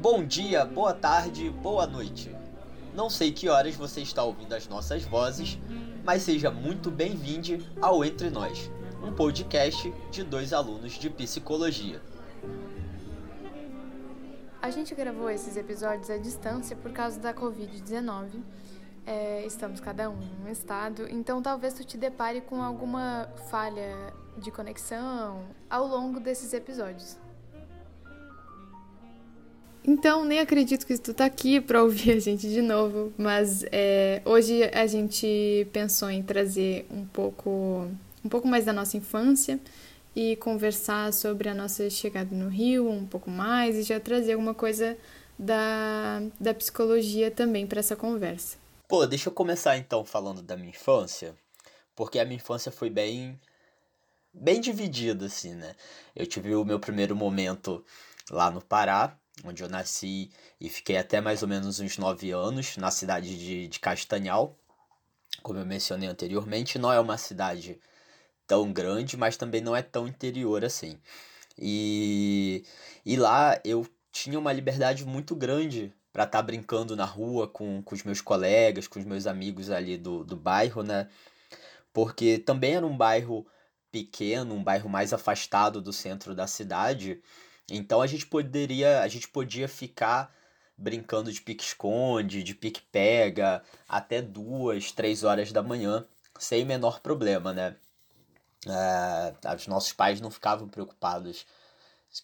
Bom dia, boa tarde, boa noite. Não sei que horas você está ouvindo as nossas vozes, mas seja muito bem-vindo ao Entre Nós, um podcast de dois alunos de psicologia. A gente gravou esses episódios à distância por causa da Covid-19. É, estamos cada um em um estado, então talvez tu te depare com alguma falha de conexão ao longo desses episódios. Então, nem acredito que tu tá aqui para ouvir a gente de novo, mas é, hoje a gente pensou em trazer um pouco, um pouco mais da nossa infância e conversar sobre a nossa chegada no Rio um pouco mais e já trazer alguma coisa da, da psicologia também para essa conversa. Pô, deixa eu começar então falando da minha infância, porque a minha infância foi bem bem dividida assim, né? Eu tive o meu primeiro momento lá no Pará, onde eu nasci e fiquei até mais ou menos uns 9 anos, na cidade de, de Castanhal. Como eu mencionei anteriormente, não é uma cidade tão grande, mas também não é tão interior assim. E, e lá eu tinha uma liberdade muito grande para estar tá brincando na rua com, com os meus colegas, com os meus amigos ali do, do bairro, né? Porque também era um bairro pequeno, um bairro mais afastado do centro da cidade. Então a gente poderia, a gente podia ficar brincando de pique-esconde, de pique-pega, até duas, três horas da manhã, sem menor problema, né? É, os nossos pais não ficavam preocupados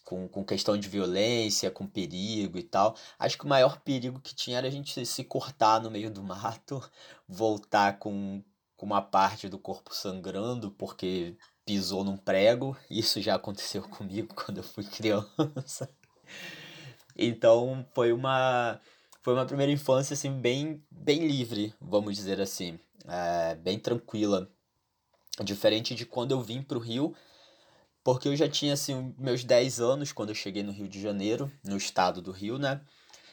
com, com questão de violência, com perigo e tal. Acho que o maior perigo que tinha era a gente se cortar no meio do mato, voltar com, com uma parte do corpo sangrando, porque pisou num prego. Isso já aconteceu comigo quando eu fui criança. Então foi uma foi uma primeira infância assim bem bem livre, vamos dizer assim, é, bem tranquila, diferente de quando eu vim para o Rio, porque eu já tinha assim meus 10 anos quando eu cheguei no Rio de Janeiro, no estado do Rio, né?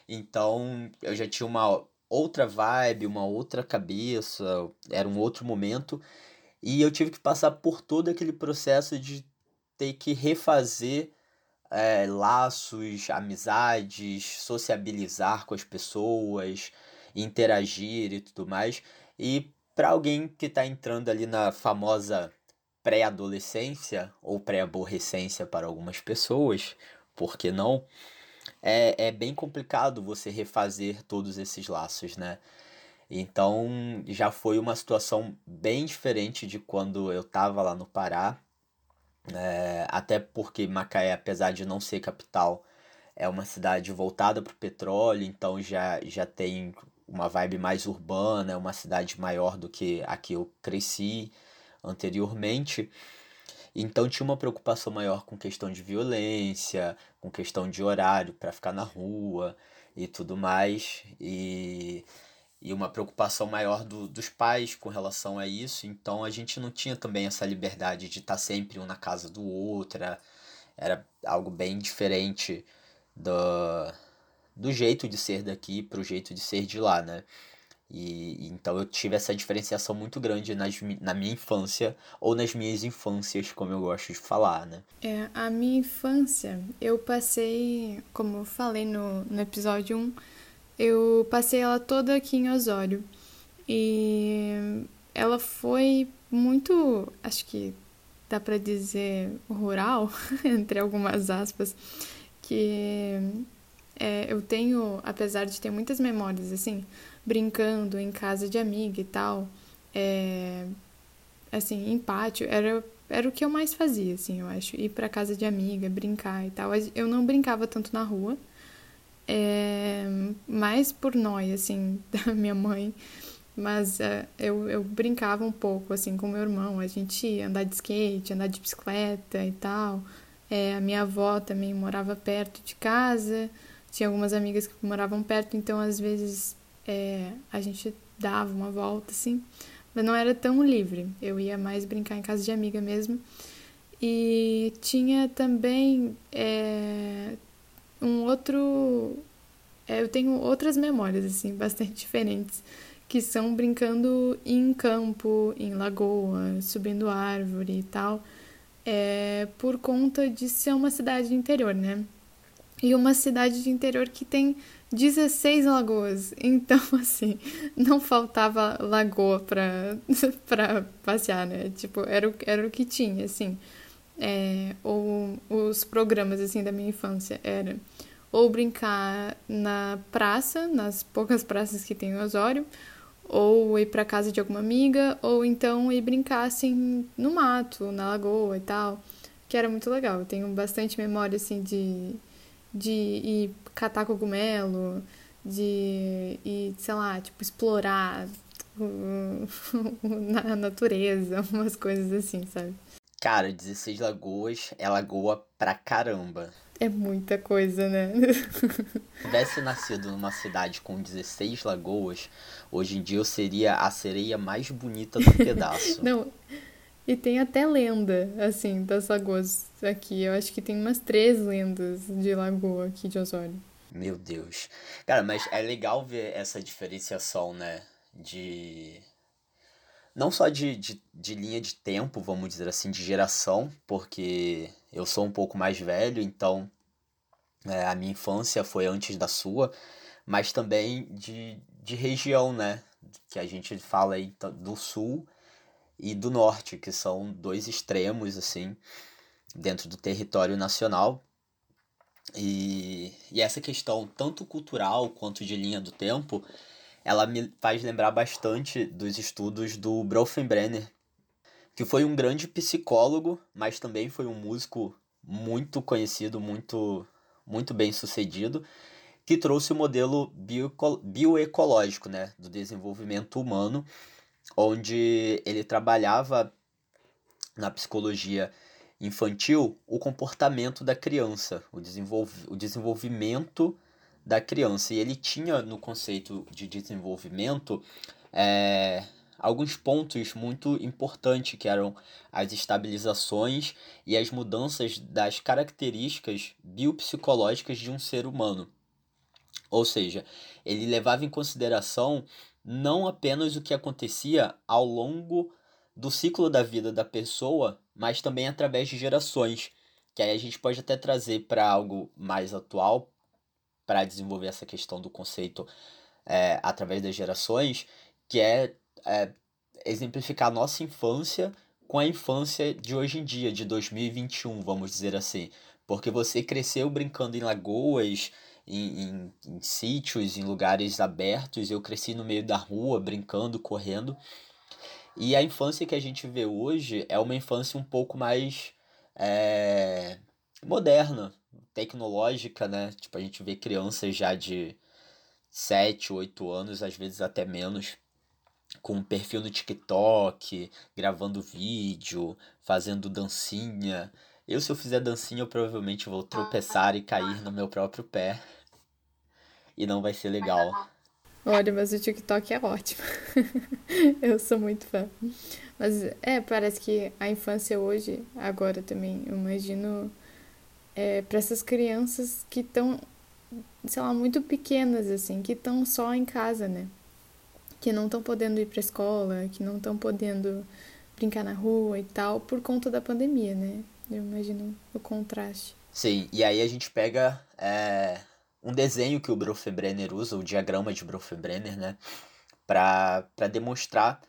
Então eu já tinha uma outra vibe, uma outra cabeça, era um outro momento e eu tive que passar por todo aquele processo de ter que refazer é, laços, amizades, sociabilizar com as pessoas, interagir e tudo mais. E para alguém que está entrando ali na famosa pré-adolescência ou pré-aborrecência para algumas pessoas, por que não? É, é bem complicado você refazer todos esses laços, né? Então já foi uma situação bem diferente de quando eu estava lá no Pará. É, até porque Macaé, apesar de não ser capital, é uma cidade voltada para o petróleo, então já, já tem uma vibe mais urbana, é uma cidade maior do que a que eu cresci anteriormente. Então tinha uma preocupação maior com questão de violência, com questão de horário para ficar na rua e tudo mais. E e uma preocupação maior do, dos pais com relação a isso. Então a gente não tinha também essa liberdade de estar sempre um na casa do outro. Era, era algo bem diferente do, do jeito de ser daqui para o jeito de ser de lá, né? E, então eu tive essa diferenciação muito grande nas, na minha infância ou nas minhas infâncias, como eu gosto de falar, né? É, a minha infância, eu passei, como eu falei no, no episódio 1, eu passei ela toda aqui em Osório. E ela foi muito, acho que dá para dizer rural, entre algumas aspas, que é, eu tenho, apesar de ter muitas memórias assim, brincando em casa de amiga e tal, é, assim, em pátio, era, era o que eu mais fazia, assim, eu acho, ir para casa de amiga, brincar e tal. Eu não brincava tanto na rua, é, mais por nóia, assim, da minha mãe. Mas é, eu, eu brincava um pouco, assim, com meu irmão. A gente ia andar de skate, andar de bicicleta e tal. É, a minha avó também morava perto de casa. Tinha algumas amigas que moravam perto, então às vezes é, a gente dava uma volta, assim. Mas não era tão livre. Eu ia mais brincar em casa de amiga mesmo. E tinha também é, um outro. É, eu tenho outras memórias, assim, bastante diferentes, que são brincando em campo, em lagoa, subindo árvore e tal, é, por conta de ser uma cidade interior, né? e uma cidade de interior que tem 16 lagoas. Então, assim, não faltava lagoa pra, pra passear, né? Tipo, era o, era o que tinha, assim. É, ou os programas, assim, da minha infância era ou brincar na praça, nas poucas praças que tem em Osório, ou ir para casa de alguma amiga, ou então ir brincar assim no mato, na lagoa e tal, que era muito legal. Eu tenho bastante memória assim de de ir catar cogumelo, de ir, sei lá, tipo explorar na natureza, umas coisas assim, sabe? Cara, 16 lagoas é lagoa pra caramba. É muita coisa, né? Se tivesse nascido numa cidade com 16 lagoas, hoje em dia eu seria a sereia mais bonita do pedaço. Não, e tem até lenda, assim, das lagoas aqui. Eu acho que tem umas três lendas de lagoa aqui de Osório. Meu Deus. Cara, mas é legal ver essa diferenciação, né? De. Não só de, de, de linha de tempo, vamos dizer assim, de geração, porque eu sou um pouco mais velho, então é, a minha infância foi antes da sua, mas também de, de região, né? Que a gente fala aí do sul e do norte, que são dois extremos, assim, dentro do território nacional. E, e essa questão, tanto cultural quanto de linha do tempo, ela me faz lembrar bastante dos estudos do Bronfenbrenner, que foi um grande psicólogo, mas também foi um músico muito conhecido, muito, muito bem sucedido, que trouxe o modelo bioecológico né, do desenvolvimento humano, onde ele trabalhava na psicologia infantil o comportamento da criança, o, desenvolv o desenvolvimento da criança. E ele tinha no conceito de desenvolvimento é, alguns pontos muito importantes que eram as estabilizações e as mudanças das características biopsicológicas de um ser humano. Ou seja, ele levava em consideração não apenas o que acontecia ao longo do ciclo da vida da pessoa, mas também através de gerações, que aí a gente pode até trazer para algo mais atual, para desenvolver essa questão do conceito é, através das gerações, que é é, exemplificar a nossa infância com a infância de hoje em dia, de 2021, vamos dizer assim. Porque você cresceu brincando em lagoas, em, em, em sítios, em lugares abertos. Eu cresci no meio da rua, brincando, correndo. E a infância que a gente vê hoje é uma infância um pouco mais é, moderna, tecnológica, né? Tipo, a gente vê crianças já de 7, 8 anos, às vezes até menos, com um perfil no TikTok, gravando vídeo, fazendo dancinha. Eu, se eu fizer dancinha, eu provavelmente vou tropeçar e cair no meu próprio pé. E não vai ser legal. Olha, mas o TikTok é ótimo. eu sou muito fã. Mas é, parece que a infância hoje, agora também, eu imagino, é, para essas crianças que estão, sei lá, muito pequenas, assim, que estão só em casa, né? Que não estão podendo ir para escola, que não estão podendo brincar na rua e tal, por conta da pandemia, né? Eu imagino o contraste. Sim, e aí a gente pega é, um desenho que o Bronfenbrenner usa, o diagrama de Bronfenbrenner, né? Para demonstrar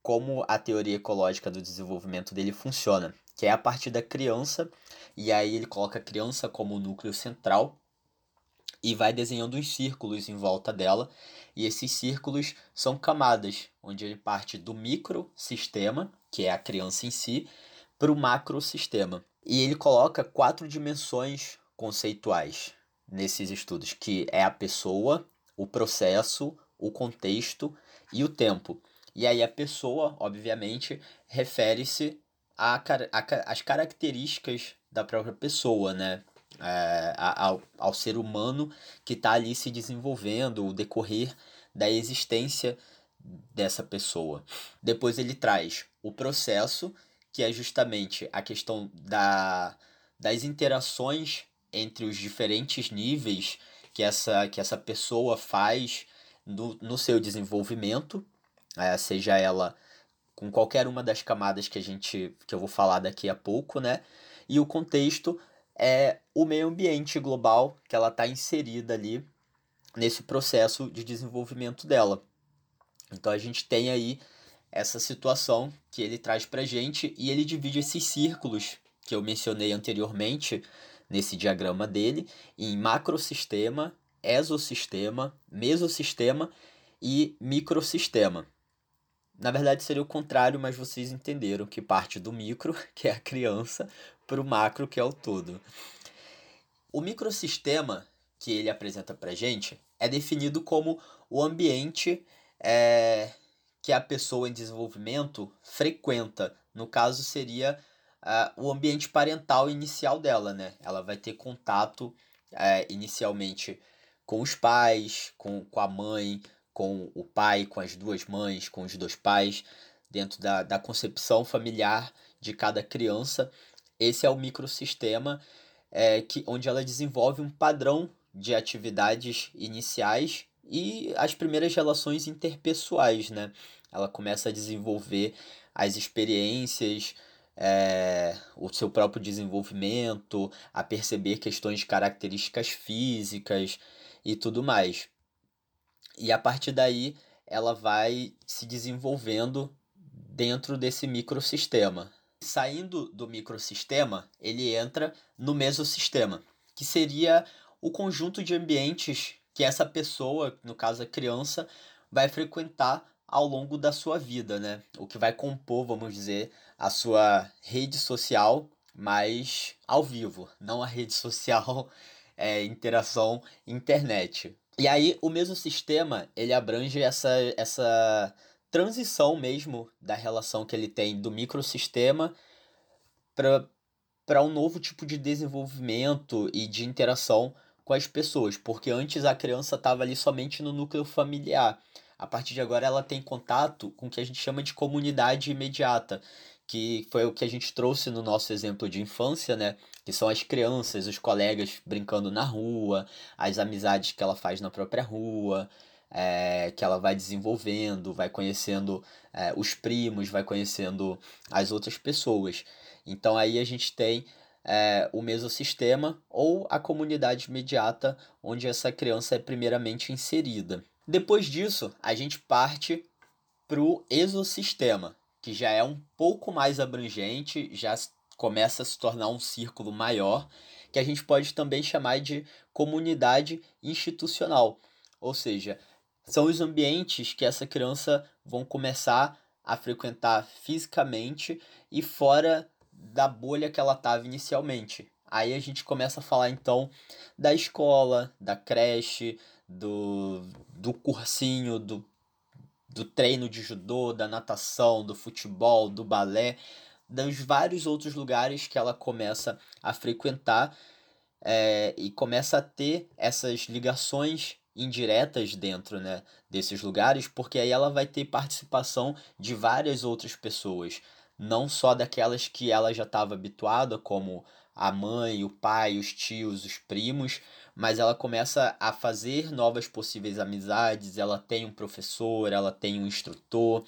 como a teoria ecológica do desenvolvimento dele funciona, que é a partir da criança, e aí ele coloca a criança como núcleo central e vai desenhando os círculos em volta dela, e esses círculos são camadas, onde ele parte do microsistema, que é a criança em si, para o macrosistema. E ele coloca quatro dimensões conceituais nesses estudos, que é a pessoa, o processo, o contexto e o tempo. E aí a pessoa, obviamente, refere-se às características da própria pessoa, né? É, ao, ao ser humano que está ali se desenvolvendo, o decorrer da existência dessa pessoa. Depois ele traz o processo, que é justamente a questão da, das interações entre os diferentes níveis que essa, que essa pessoa faz no, no seu desenvolvimento, é, seja ela com qualquer uma das camadas que a gente que eu vou falar daqui a pouco, né? E o contexto é o meio ambiente global que ela está inserida ali nesse processo de desenvolvimento dela. Então a gente tem aí essa situação que ele traz para gente e ele divide esses círculos que eu mencionei anteriormente nesse diagrama dele em macrosistema, exosistema, mesosistema e microsistema. Na verdade seria o contrário, mas vocês entenderam que parte do micro, que é a criança, para o macro, que é o todo. O microsistema que ele apresenta para gente é definido como o ambiente é, que a pessoa em desenvolvimento frequenta. No caso, seria uh, o ambiente parental inicial dela, né? Ela vai ter contato uh, inicialmente com os pais, com, com a mãe, com o pai, com as duas mães, com os dois pais, dentro da, da concepção familiar de cada criança. Esse é o microsistema é, que, onde ela desenvolve um padrão de atividades iniciais e as primeiras relações interpessoais, né? Ela começa a desenvolver as experiências, é, o seu próprio desenvolvimento, a perceber questões de características físicas e tudo mais. E a partir daí ela vai se desenvolvendo dentro desse microsistema. Saindo do microsistema, ele entra no mesosistema, que seria o conjunto de ambientes que essa pessoa, no caso a criança, vai frequentar ao longo da sua vida, né? O que vai compor, vamos dizer, a sua rede social, mas ao vivo, não a rede social, é, interação internet. E aí o mesmo sistema, ele abrange essa, essa transição mesmo da relação que ele tem do microsistema para um novo tipo de desenvolvimento e de interação com as pessoas, porque antes a criança estava ali somente no núcleo familiar. A partir de agora ela tem contato com o que a gente chama de comunidade imediata, que foi o que a gente trouxe no nosso exemplo de infância, né? Que são as crianças, os colegas brincando na rua, as amizades que ela faz na própria rua, é, que ela vai desenvolvendo, vai conhecendo é, os primos, vai conhecendo as outras pessoas. Então aí a gente tem é, o mesosistema ou a comunidade imediata onde essa criança é primeiramente inserida. Depois disso, a gente parte para o exosistema, que já é um pouco mais abrangente, já começa a se tornar um círculo maior, que a gente pode também chamar de comunidade institucional. Ou seja, são os ambientes que essa criança vão começar a frequentar fisicamente e fora da bolha que ela estava inicialmente. Aí a gente começa a falar então da escola, da creche, do, do cursinho, do, do treino de judô, da natação, do futebol, do balé, dos vários outros lugares que ela começa a frequentar é, e começa a ter essas ligações indiretas dentro né, desses lugares, porque aí ela vai ter participação de várias outras pessoas não só daquelas que ela já estava habituada, como a mãe, o pai, os tios, os primos, mas ela começa a fazer novas possíveis amizades, ela tem um professor, ela tem um instrutor,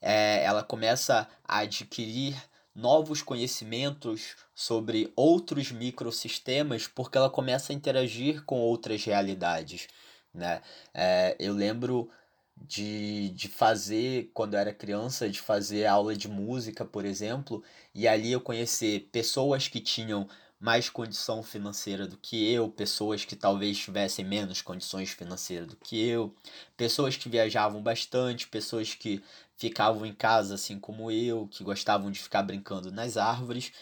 é, ela começa a adquirir novos conhecimentos sobre outros microsistemas porque ela começa a interagir com outras realidades. Né? É, eu lembro de, de fazer, quando eu era criança, de fazer aula de música, por exemplo, e ali eu conhecer pessoas que tinham mais condição financeira do que eu, pessoas que talvez tivessem menos condições financeiras do que eu, pessoas que viajavam bastante, pessoas que ficavam em casa assim como eu, que gostavam de ficar brincando nas árvores.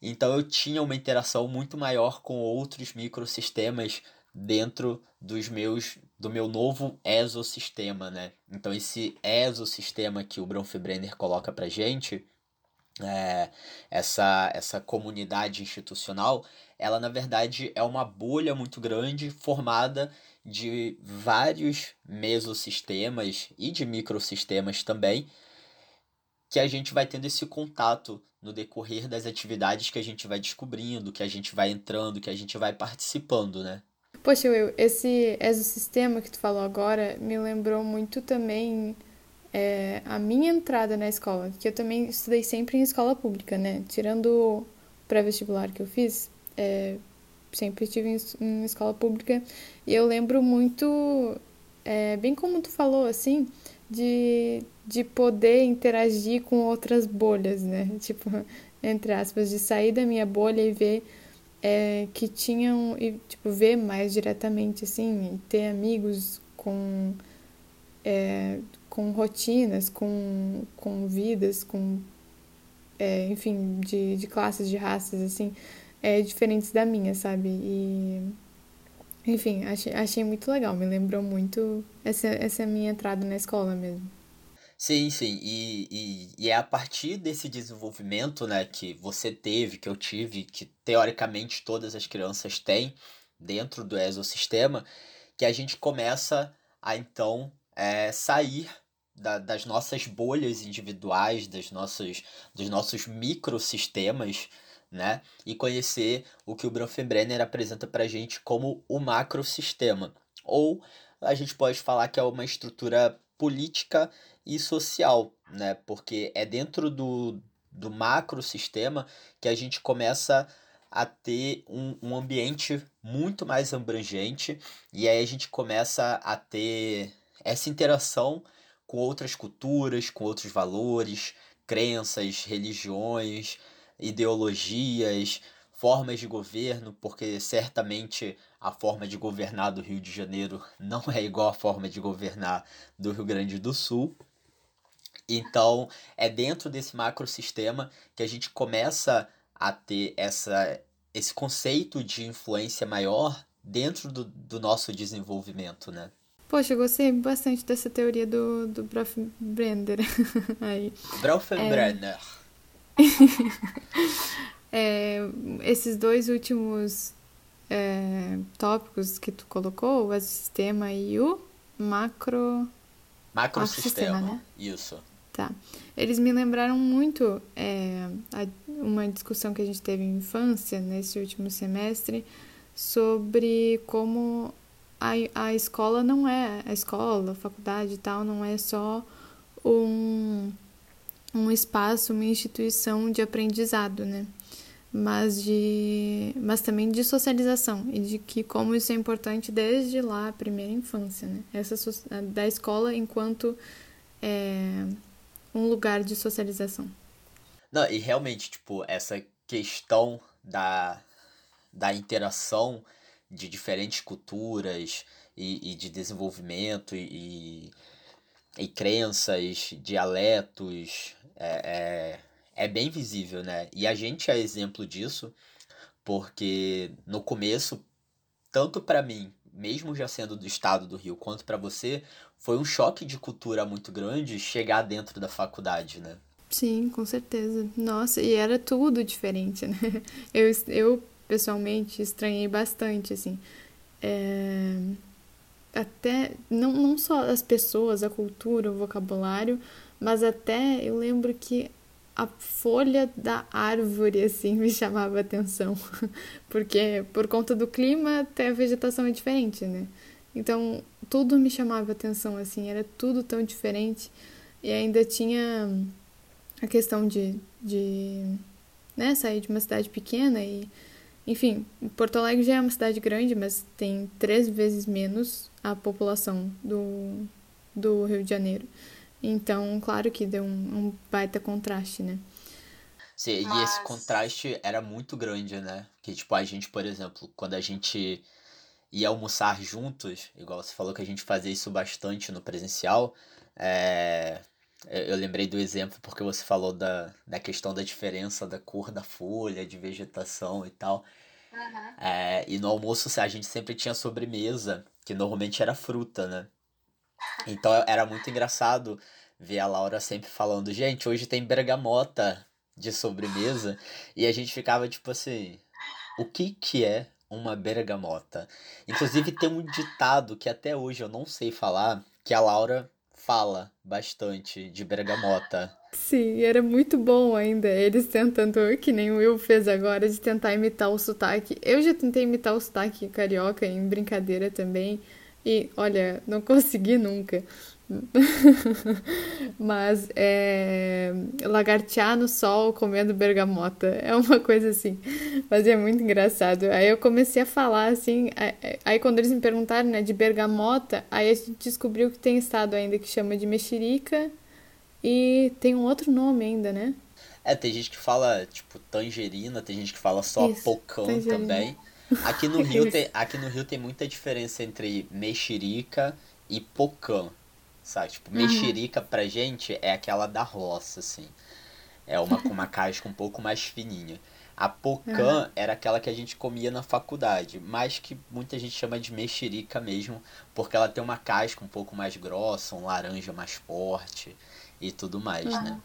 Então eu tinha uma interação muito maior com outros microsistemas dentro dos meus do meu novo exosistema, né? Então esse exosistema que o Bronfenbrenner coloca pra gente, é, essa essa comunidade institucional, ela na verdade é uma bolha muito grande formada de vários mesosistemas e de microsistemas também, que a gente vai tendo esse contato no decorrer das atividades que a gente vai descobrindo, que a gente vai entrando, que a gente vai participando, né? Poxa, eu, esse exosistema que tu falou agora me lembrou muito também é, a minha entrada na escola, que eu também estudei sempre em escola pública, né? Tirando pré-vestibular que eu fiz, é, sempre estive em, em, escola pública, e eu lembro muito, é, bem como tu falou, assim, de, de poder interagir com outras bolhas, né? Tipo, entre aspas, de sair da minha bolha e ver é, que tinham, e, tipo, ver mais diretamente, assim, ter amigos com, é, com rotinas, com, com vidas, com, é, enfim, de, de classes, de raças, assim, é, diferentes da minha, sabe? E, enfim, achei, achei muito legal, me lembrou muito essa, essa minha entrada na escola mesmo. Sim, sim, e, e, e é a partir desse desenvolvimento, né, que você teve, que eu tive, que teoricamente todas as crianças têm dentro do exosistema, que a gente começa a então é, sair da, das nossas bolhas individuais, das nossas, dos nossos microsistemas, né? E conhecer o que o Bronfenbrenner apresenta para a gente como o macrosistema. Ou a gente pode falar que é uma estrutura política e social, né? Porque é dentro do, do macrosistema que a gente começa a ter um, um ambiente muito mais abrangente e aí a gente começa a ter essa interação com outras culturas, com outros valores, crenças, religiões, ideologias, formas de governo, porque certamente a forma de governar do Rio de Janeiro não é igual à forma de governar do Rio Grande do Sul. Então, é dentro desse macrosistema que a gente começa a ter essa, esse conceito de influência maior dentro do, do nosso desenvolvimento, né? Poxa, eu gostei bastante dessa teoria do, do Brofenbrenner. Aí. Brofenbrenner. É... é, esses dois últimos é, tópicos que tu colocou, o sistema e o macro... Macrosistema, né? Isso. Tá. Eles me lembraram muito é, uma discussão que a gente teve em infância, nesse último semestre, sobre como a, a escola não é, a escola, a faculdade e tal, não é só um, um espaço, uma instituição de aprendizado, né? Mas, de, mas também de socialização e de que como isso é importante desde lá, a primeira infância, né? Essa, da escola enquanto é, um lugar de socialização. Não, e realmente, tipo, essa questão da, da interação de diferentes culturas e, e de desenvolvimento e, e, e crenças, dialetos, é, é, é bem visível, né? E a gente é exemplo disso, porque no começo, tanto para mim, mesmo já sendo do estado do Rio, quanto para você, foi um choque de cultura muito grande chegar dentro da faculdade, né? Sim, com certeza. Nossa, e era tudo diferente, né? Eu, eu pessoalmente estranhei bastante, assim. É... Até, não, não só as pessoas, a cultura, o vocabulário, mas até eu lembro que a folha da árvore, assim, me chamava atenção. Porque por conta do clima, até a vegetação é diferente, né? Então, tudo me chamava atenção, assim, era tudo tão diferente. E ainda tinha a questão de, de né, sair de uma cidade pequena e enfim, Porto Alegre já é uma cidade grande, mas tem três vezes menos a população do, do Rio de Janeiro. Então, claro que deu um, um baita contraste, né? Sim, mas... e esse contraste era muito grande, né? Que, tipo, a gente, por exemplo, quando a gente ia almoçar juntos, igual você falou que a gente fazia isso bastante no presencial, é... eu lembrei do exemplo porque você falou da, da questão da diferença da cor da folha, de vegetação e tal. Uhum. É, e no almoço a gente sempre tinha sobremesa, que normalmente era fruta, né? Então era muito engraçado ver a Laura sempre falando, gente, hoje tem bergamota de sobremesa. E a gente ficava tipo assim, o que que é uma bergamota? Inclusive tem um ditado que até hoje eu não sei falar, que a Laura fala bastante de bergamota. Sim, era muito bom ainda eles tentando, que nem o Will fez agora, de tentar imitar o sotaque. Eu já tentei imitar o sotaque carioca em brincadeira também, e olha, não consegui nunca. Mas é, lagartear no sol comendo bergamota é uma coisa assim. Mas é muito engraçado. Aí eu comecei a falar assim. Aí quando eles me perguntaram né, de bergamota, aí a gente descobriu que tem estado ainda que chama de mexerica e tem um outro nome ainda, né? É, tem gente que fala, tipo, tangerina, tem gente que fala só Isso, pocã tangerina. também. Aqui no Rio tem, aqui no Rio tem muita diferença entre mexerica e pocã, sabe? Tipo, mexerica uhum. pra gente é aquela da roça, assim. É uma com uma casca um pouco mais fininha. A pocã uhum. era aquela que a gente comia na faculdade, mas que muita gente chama de mexerica mesmo, porque ela tem uma casca um pouco mais grossa, um laranja mais forte e tudo mais, né?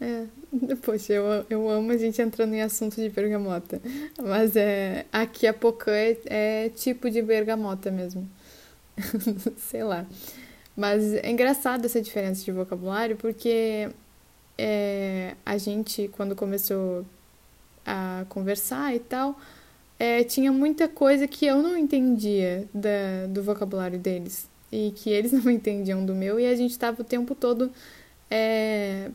É, poxa, eu, eu amo a gente entrando em assunto de bergamota. Mas é, aqui a pocã é, é tipo de bergamota mesmo. Sei lá. Mas é engraçado essa diferença de vocabulário, porque é, a gente, quando começou a conversar e tal, é, tinha muita coisa que eu não entendia da, do vocabulário deles. E que eles não entendiam do meu, e a gente estava o tempo todo é,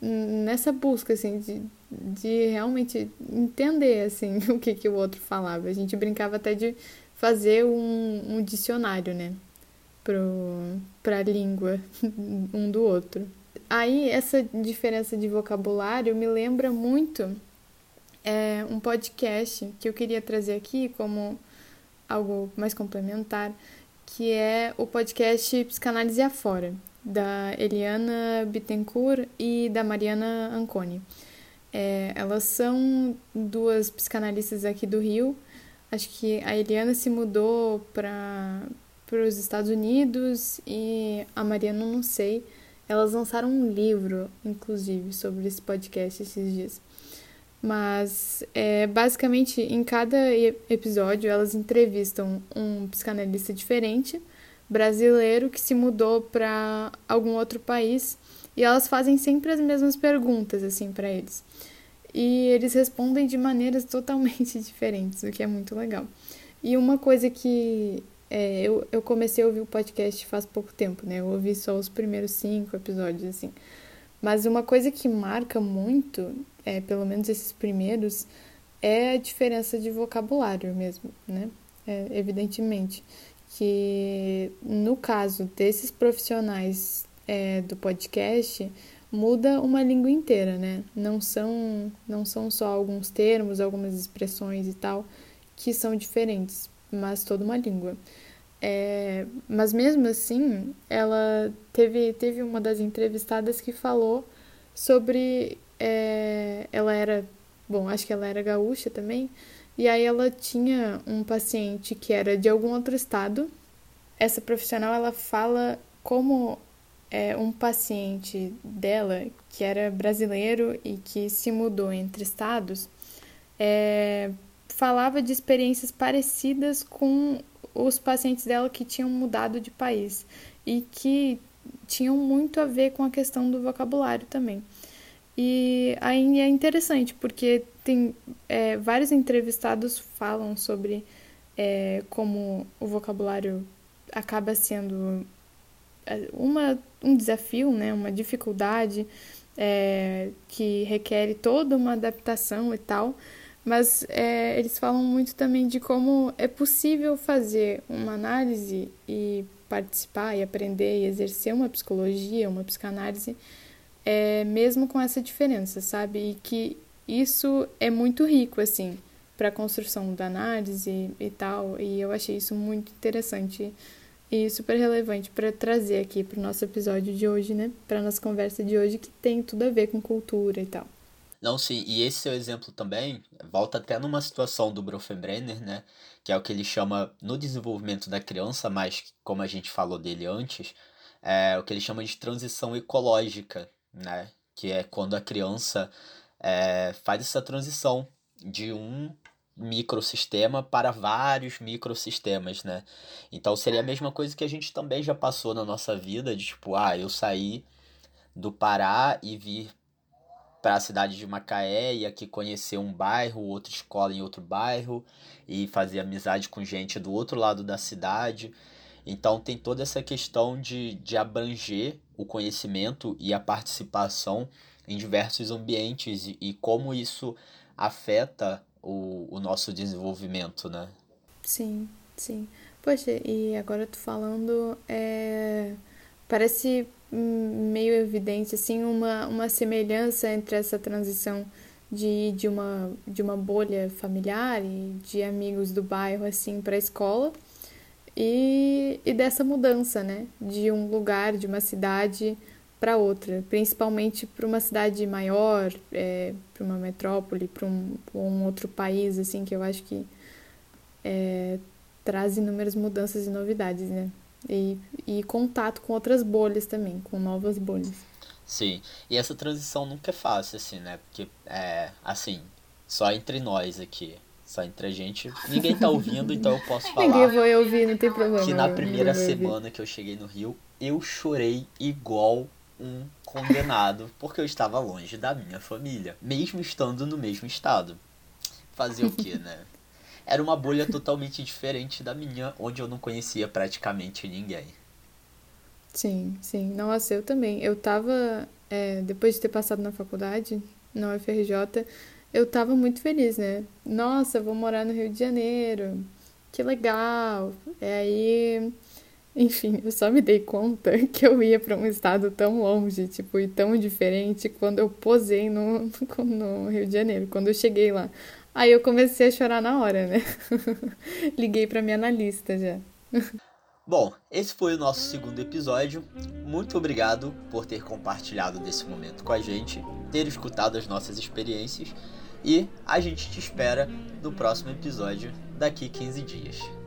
nessa busca, assim, de, de realmente entender, assim, o que, que o outro falava. A gente brincava até de fazer um, um dicionário, né, pro, pra língua um do outro. Aí, essa diferença de vocabulário me lembra muito é, um podcast que eu queria trazer aqui como algo mais complementar, que é o podcast Psicanálise Afora, da Eliana Bittencourt e da Mariana Anconi. É, elas são duas psicanalistas aqui do Rio. Acho que a Eliana se mudou para os Estados Unidos e a Mariana não sei. Elas lançaram um livro, inclusive, sobre esse podcast esses dias. Mas, é, basicamente, em cada episódio, elas entrevistam um psicanalista diferente brasileiro que se mudou para algum outro país e elas fazem sempre as mesmas perguntas assim para eles. E eles respondem de maneiras totalmente diferentes, o que é muito legal. E uma coisa que é, eu, eu comecei a ouvir o podcast faz pouco tempo, né? Eu ouvi só os primeiros cinco episódios, assim. Mas uma coisa que marca muito, é, pelo menos esses primeiros, é a diferença de vocabulário mesmo, né? É, evidentemente que no caso desses profissionais é, do podcast muda uma língua inteira, né? Não são não são só alguns termos, algumas expressões e tal que são diferentes, mas toda uma língua. É, mas mesmo assim, ela teve teve uma das entrevistadas que falou sobre é, ela era bom, acho que ela era gaúcha também e aí ela tinha um paciente que era de algum outro estado. Essa profissional ela fala como é, um paciente dela que era brasileiro e que se mudou entre estados é, falava de experiências parecidas com os pacientes dela que tinham mudado de país e que tinham muito a ver com a questão do vocabulário também. E aí é interessante, porque tem é, vários entrevistados falam sobre é, como o vocabulário acaba sendo é, uma, um desafio, né, uma dificuldade é, que requer toda uma adaptação e tal, mas é, eles falam muito também de como é possível fazer uma análise e participar e aprender e exercer uma psicologia, uma psicanálise é, mesmo com essa diferença, sabe? E que isso é muito rico, assim, para a construção da análise e tal. E eu achei isso muito interessante e super relevante para trazer aqui para o nosso episódio de hoje, né? Para nossa conversa de hoje, que tem tudo a ver com cultura e tal. Não, sim, e esse seu exemplo também volta até numa situação do Bronfenbrenner, né? Que é o que ele chama no desenvolvimento da criança, mas como a gente falou dele antes, é o que ele chama de transição ecológica, né? Que é quando a criança é, faz essa transição de um microsistema para vários microsistemas, né? Então seria a mesma coisa que a gente também já passou na nossa vida, de tipo, ah, eu saí do Pará e vir para a cidade de Macaé e aqui conhecer um bairro, outra escola em outro bairro e fazer amizade com gente do outro lado da cidade. Então tem toda essa questão de, de abranger o conhecimento e a participação em diversos ambientes e, e como isso afeta o, o nosso desenvolvimento, né? Sim, sim. Poxa, e agora tu falando, é... parece meio evidente, assim, uma, uma semelhança entre essa transição de, de, uma, de uma bolha familiar e de amigos do bairro, assim, para a escola e, e dessa mudança, né? De um lugar, de uma cidade para outra, principalmente para uma cidade maior, é, para uma metrópole, para um, um, outro país, assim, que eu acho que é, traz inúmeras mudanças e novidades, né? E, e contato com outras bolhas também, com novas bolhas. Sim, e essa transição nunca é fácil, assim, né? Porque, é, assim, só entre nós aqui, só entre a gente, ninguém tá ouvindo, então eu posso falar. Ninguém vai ouvir, não tem problema. Que na primeira semana que eu cheguei no Rio, eu chorei igual um condenado, porque eu estava longe da minha família, mesmo estando no mesmo estado. Fazer o quê, né? Era uma bolha totalmente diferente da minha, onde eu não conhecia praticamente ninguém. Sim, sim. Nossa, eu também. Eu tava, é, depois de ter passado na faculdade, na UFRJ, eu tava muito feliz, né? Nossa, vou morar no Rio de Janeiro. Que legal. E aí, enfim, eu só me dei conta que eu ia para um estado tão longe, tipo, e tão diferente quando eu posei no, no Rio de Janeiro, quando eu cheguei lá. Aí eu comecei a chorar na hora, né? Liguei para minha analista já. Bom, esse foi o nosso segundo episódio. Muito obrigado por ter compartilhado desse momento com a gente, ter escutado as nossas experiências e a gente te espera no próximo episódio daqui 15 dias.